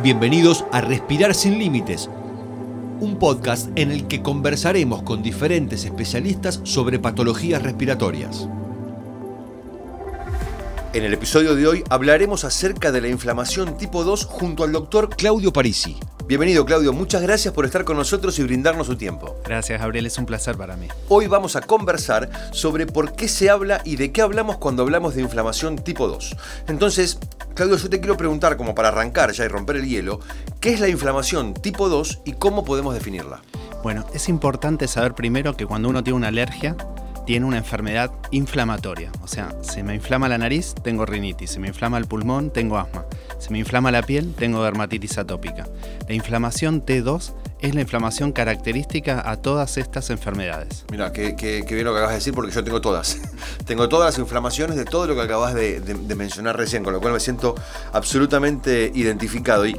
Bienvenidos a Respirar sin Límites, un podcast en el que conversaremos con diferentes especialistas sobre patologías respiratorias. En el episodio de hoy hablaremos acerca de la inflamación tipo 2 junto al doctor Claudio Parisi. Bienvenido Claudio, muchas gracias por estar con nosotros y brindarnos su tiempo. Gracias Gabriel, es un placer para mí. Hoy vamos a conversar sobre por qué se habla y de qué hablamos cuando hablamos de inflamación tipo 2. Entonces, Claudio, yo te quiero preguntar, como para arrancar ya y romper el hielo, ¿qué es la inflamación tipo 2 y cómo podemos definirla? Bueno, es importante saber primero que cuando uno tiene una alergia, tiene una enfermedad inflamatoria. O sea, se me inflama la nariz, tengo rinitis. Se me inflama el pulmón, tengo asma. Se me inflama la piel, tengo dermatitis atópica. La inflamación T2 es la inflamación característica a todas estas enfermedades. Mira, qué, bien lo que acabas de decir porque yo tengo todas. tengo todas las inflamaciones de todo lo que acabas de, de mencionar recién, con lo cual me siento absolutamente identificado. Y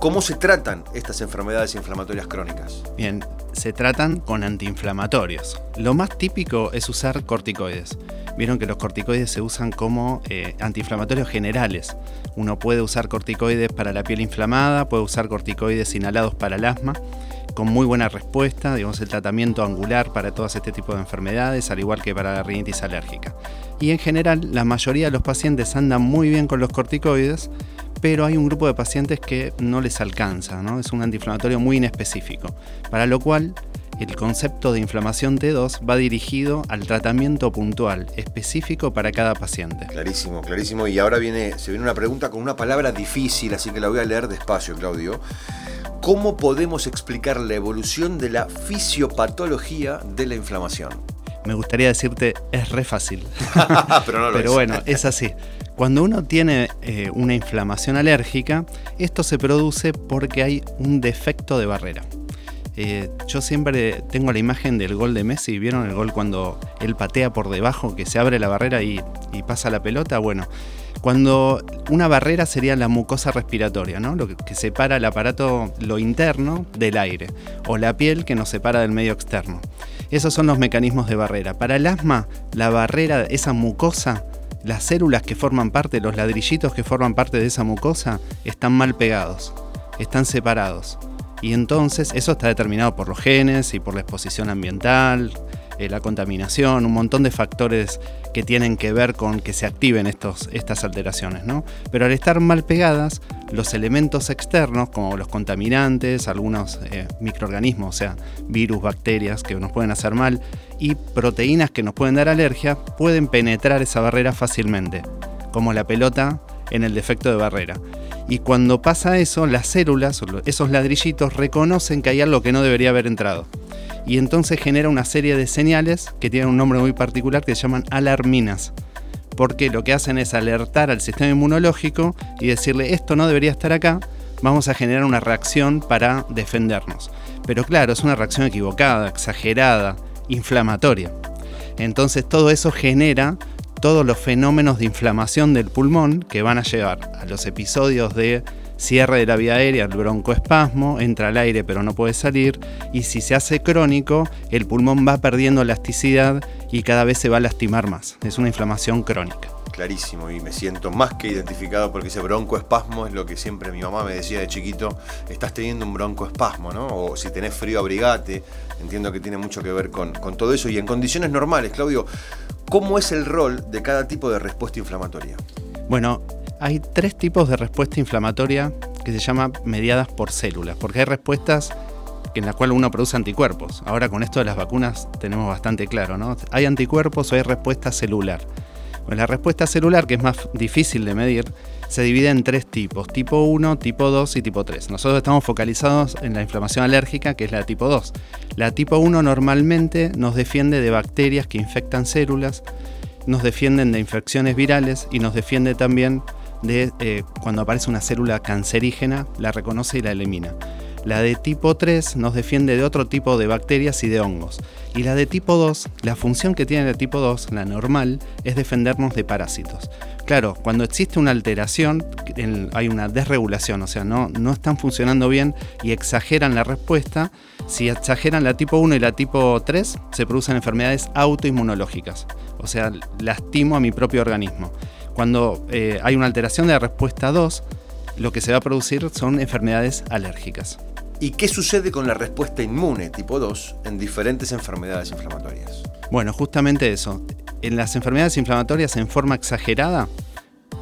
¿Cómo se tratan estas enfermedades inflamatorias crónicas? Bien, se tratan con antiinflamatorios. Lo más típico es usar corticoides. Vieron que los corticoides se usan como eh, antiinflamatorios generales. Uno puede usar corticoides para la piel inflamada, puede usar corticoides inhalados para el asma, con muy buena respuesta, digamos el tratamiento angular para todos este tipo de enfermedades, al igual que para la rinitis alérgica. Y en general, la mayoría de los pacientes andan muy bien con los corticoides, pero hay un grupo de pacientes que no les alcanza, ¿no? es un antiinflamatorio muy inespecífico, para lo cual el concepto de inflamación T2 va dirigido al tratamiento puntual, específico para cada paciente. Clarísimo, clarísimo. Y ahora viene, se viene una pregunta con una palabra difícil, así que la voy a leer despacio, Claudio. ¿Cómo podemos explicar la evolución de la fisiopatología de la inflamación? Me gustaría decirte, es re fácil. Pero no lo Pero bueno, es así. Cuando uno tiene eh, una inflamación alérgica, esto se produce porque hay un defecto de barrera. Eh, yo siempre tengo la imagen del gol de Messi, ¿vieron el gol cuando él patea por debajo, que se abre la barrera y, pasa la pelota? Bueno, cuando una barrera sería la mucosa respiratoria, ¿no? Lo que, que, separa el aparato, lo interno, del aire, o la piel que nos separa del medio externo. Esos son los mecanismos de barrera. Para el asma, la barrera, esa mucosa, las células que forman parte, los ladrillitos que forman parte de esa mucosa, están mal pegados, están separados. Y entonces eso está determinado por los genes y por la exposición ambiental, eh, la contaminación, un montón de factores que tienen que ver con que se activen estos, estas alteraciones. ¿no? Pero al estar mal pegadas, los elementos externos, como los contaminantes, algunos eh, microorganismos, o sea, virus, bacterias que nos pueden hacer mal, y proteínas que nos pueden dar alergia, pueden penetrar esa barrera fácilmente, como la pelota en el defecto de barrera. Y cuando pasa eso, las células, esos ladrillitos, reconocen que hay algo que no debería haber entrado y entonces genera una serie de señales que tienen un nombre muy particular que se llaman alarminas. Porque lo que hacen es alertar al sistema inmunológico y decirle esto no debería estar acá, vamos a generar una reacción para defendernos. Pero claro, es una reacción equivocada, exagerada, inflamatoria. Entonces todo eso genera todos los fenómenos de inflamación del pulmón que van a llevar a los episodios de cierre de la vía aérea, el broncoespasmo, entra al aire pero no puede salir, y si se hace crónico, el pulmón va perdiendo elasticidad y cada vez se va a lastimar más. Es una inflamación crónica. Clarísimo, y me siento más que identificado porque ese broncoespasmo es lo que siempre mi mamá me decía de chiquito, estás teniendo un broncoespasmo, ¿no? O si tenés frío, abrigate. Entiendo que tiene mucho que ver con, con todo eso. Y en condiciones normales, Claudio, ¿cómo es el rol de cada tipo de respuesta inflamatoria? Bueno, hay tres tipos de respuesta inflamatoria que se llaman mediadas por células, porque hay respuestas en las cuales uno produce anticuerpos. Ahora con esto de las vacunas tenemos bastante claro, ¿no? Hay anticuerpos o hay respuesta celular. la respuesta celular, que es más difícil de medir, se divide en tres tipos, tipo 1, tipo 2 y tipo 3. Nosotros estamos focalizados en la inflamación alérgica, que es la tipo 2. La tipo 1 normalmente nos defiende de bacterias que infectan células, nos defienden de infecciones virales y nos defiende también de eh, cuando aparece una célula cancerígena, la reconoce y la elimina. La de tipo 3 nos defiende de otro tipo de bacterias y de hongos. Y la de tipo 2, la función que tiene la tipo 2, la normal, es defendernos de parásitos. Claro, cuando existe una alteración, hay una desregulación, o sea, no, no están funcionando bien y exageran la respuesta. Si exageran la tipo 1 y la tipo 3, se producen enfermedades autoinmunológicas. O sea, lastimo a mi propio organismo. Cuando eh, hay una alteración de la respuesta 2, lo que se va a producir son enfermedades alérgicas. ¿Y qué sucede con la respuesta inmune tipo 2 en diferentes enfermedades inflamatorias? Bueno, justamente eso. En las enfermedades inflamatorias en forma exagerada,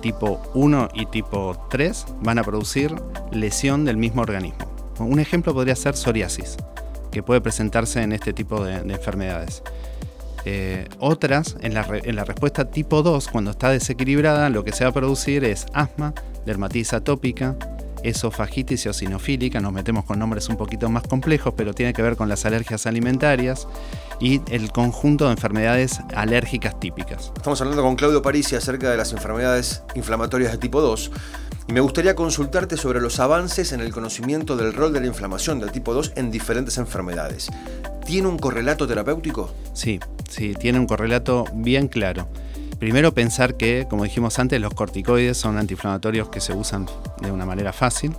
tipo 1 y tipo 3 van a producir lesión del mismo organismo. Un ejemplo podría ser psoriasis, que puede presentarse en este tipo de, enfermedades. Eh, otras, en la, en la, respuesta tipo 2, cuando está desequilibrada, lo que se va a producir es asma, dermatitis atópica, esofagitis eosinofílica, nos metemos con nombres un poquito más complejos, pero tiene que ver con las alergias alimentarias y el conjunto de enfermedades alérgicas típicas. Estamos hablando con Claudio Parisi acerca de las enfermedades inflamatorias de tipo 2 y me gustaría consultarte sobre los avances en el conocimiento del rol de la inflamación del tipo 2 en diferentes enfermedades. ¿Tiene un correlato terapéutico? Sí, sí, tiene un correlato bien claro. Primero pensar que, como dijimos antes, los corticoides son antiinflamatorios que se usan de una manera fácil,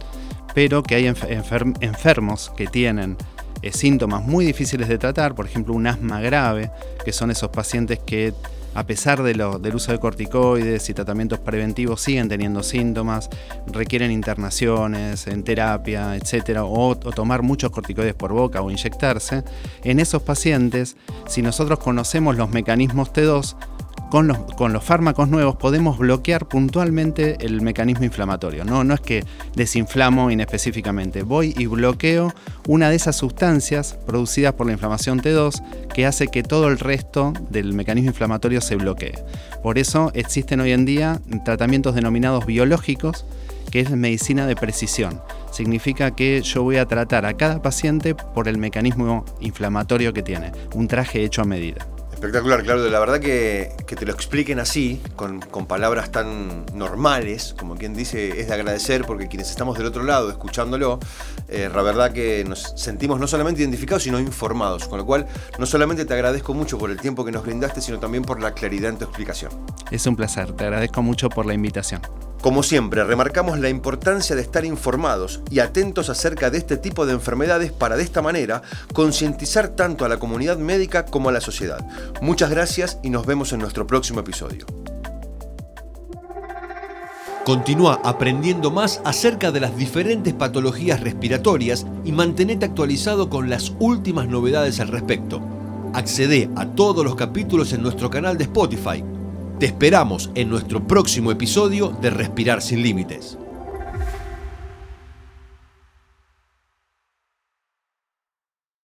pero que hay enfermos que tienen eh, síntomas muy difíciles de tratar, por ejemplo un asma grave, que son esos pacientes que a pesar del uso de corticoides y tratamientos preventivos siguen teniendo síntomas, requieren internaciones en terapia, etcétera, o, tomar muchos corticoides por boca o inyectarse. En esos pacientes, si nosotros conocemos los mecanismos T2, con los, fármacos nuevos podemos bloquear puntualmente el mecanismo inflamatorio. No, no es que desinflamo inespecíficamente, voy y bloqueo una de esas sustancias producidas por la inflamación T2 que hace que todo el resto del mecanismo inflamatorio se bloquee. Por eso existen hoy en día tratamientos denominados biológicos, que es medicina de precisión. Significa que yo voy a tratar a cada paciente por el mecanismo inflamatorio que tiene, un traje hecho a medida. Espectacular, Claudio. La verdad que, que te lo expliquen así, con, con, palabras tan normales, como quien dice, es de agradecer porque quienes estamos del otro lado escuchándolo, eh, la verdad que nos sentimos no solamente identificados, sino informados. Con lo cual, no solamente te agradezco mucho por el tiempo que nos brindaste, sino también por la claridad en tu explicación. Es un placer, te agradezco mucho por la invitación. Como siempre, remarcamos la importancia de estar informados y atentos acerca de este tipo de enfermedades para de esta manera concientizar tanto a la comunidad médica como a la sociedad. Muchas gracias y nos vemos en nuestro próximo episodio. Continúa aprendiendo más acerca de las diferentes patologías respiratorias y mantenete actualizado con las últimas novedades al respecto. Accede a todos los capítulos en nuestro canal de Spotify te esperamos en nuestro próximo episodio de Respirar sin Límites.